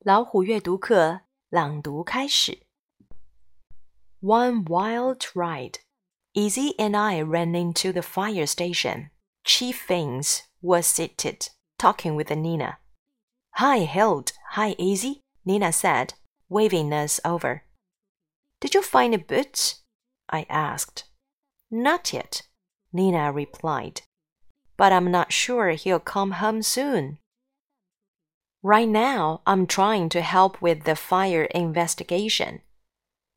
老虎阅读课朗读开始。One wild ride, Izzy and I ran into the fire station. Chief Faines was seated, talking with Nina. Hi, Hilde. Hi, Izzy, Nina said, waving us over. Did you find a boot? I asked. Not yet, Nina replied. But I'm not sure he'll come home soon. Right now, I'm trying to help with the fire investigation.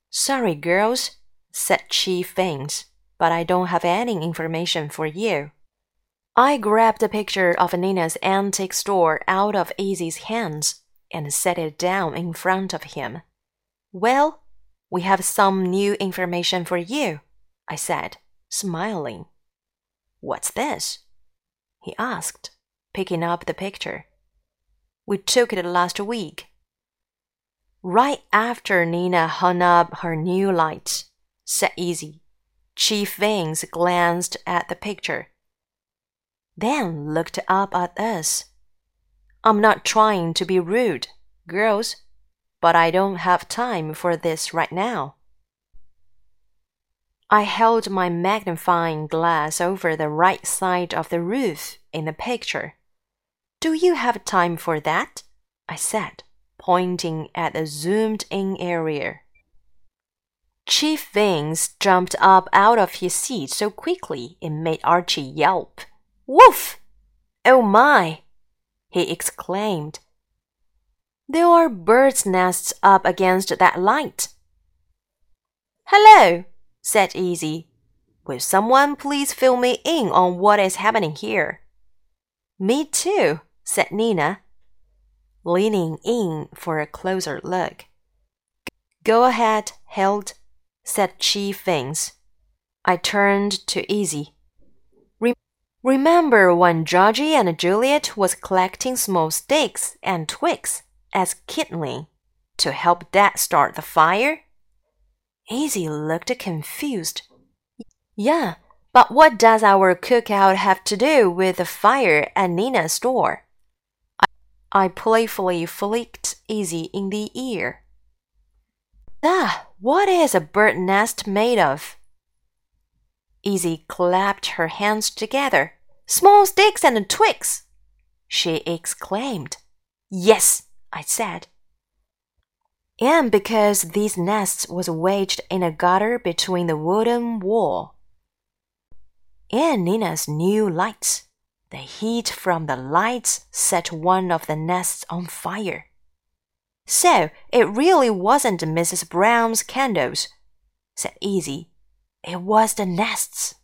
Sorry, girls, said Chief Fins, but I don't have any information for you. I grabbed a picture of Nina's antique store out of Izzy's hands and set it down in front of him. Well, we have some new information for you, I said, smiling. What's this? he asked, picking up the picture. We took it last week. Right after Nina hung up her new light, said Izzy. Chief Fins glanced at the picture, then looked up at us. I'm not trying to be rude, girls, but I don't have time for this right now. I held my magnifying glass over the right side of the roof in the picture. Do you have time for that? I said, pointing at the zoomed in area. Chief Fins jumped up out of his seat so quickly it made Archie yelp. Woof! Oh my! he exclaimed. There are birds' nests up against that light. Hello, said Izzy. Will someone please fill me in on what is happening here? Me too, said Nina, leaning in for a closer look. Go ahead, Hilde, said Chief Fins. I turned to Izzy. Re remember when Georgie and Juliet was collecting small sticks and twigs as kindling to help Dad start the fire? Izzy looked confused. Yeah, but what does our cookout have to do with the fire at Nina's store? I, playfully flicked Izzy in the ear. Ah, what is a bird nest made of? Izzy clapped her hands together. Small sticks and twigs, she exclaimed. Yes, I said. And because these nests was wedged in a gutter between the wooden wall and Nina's new lights. The heat from the lights set one of the nests on fire. So it really wasn't Mrs. Brown's candles, said Izzy. It was the nests.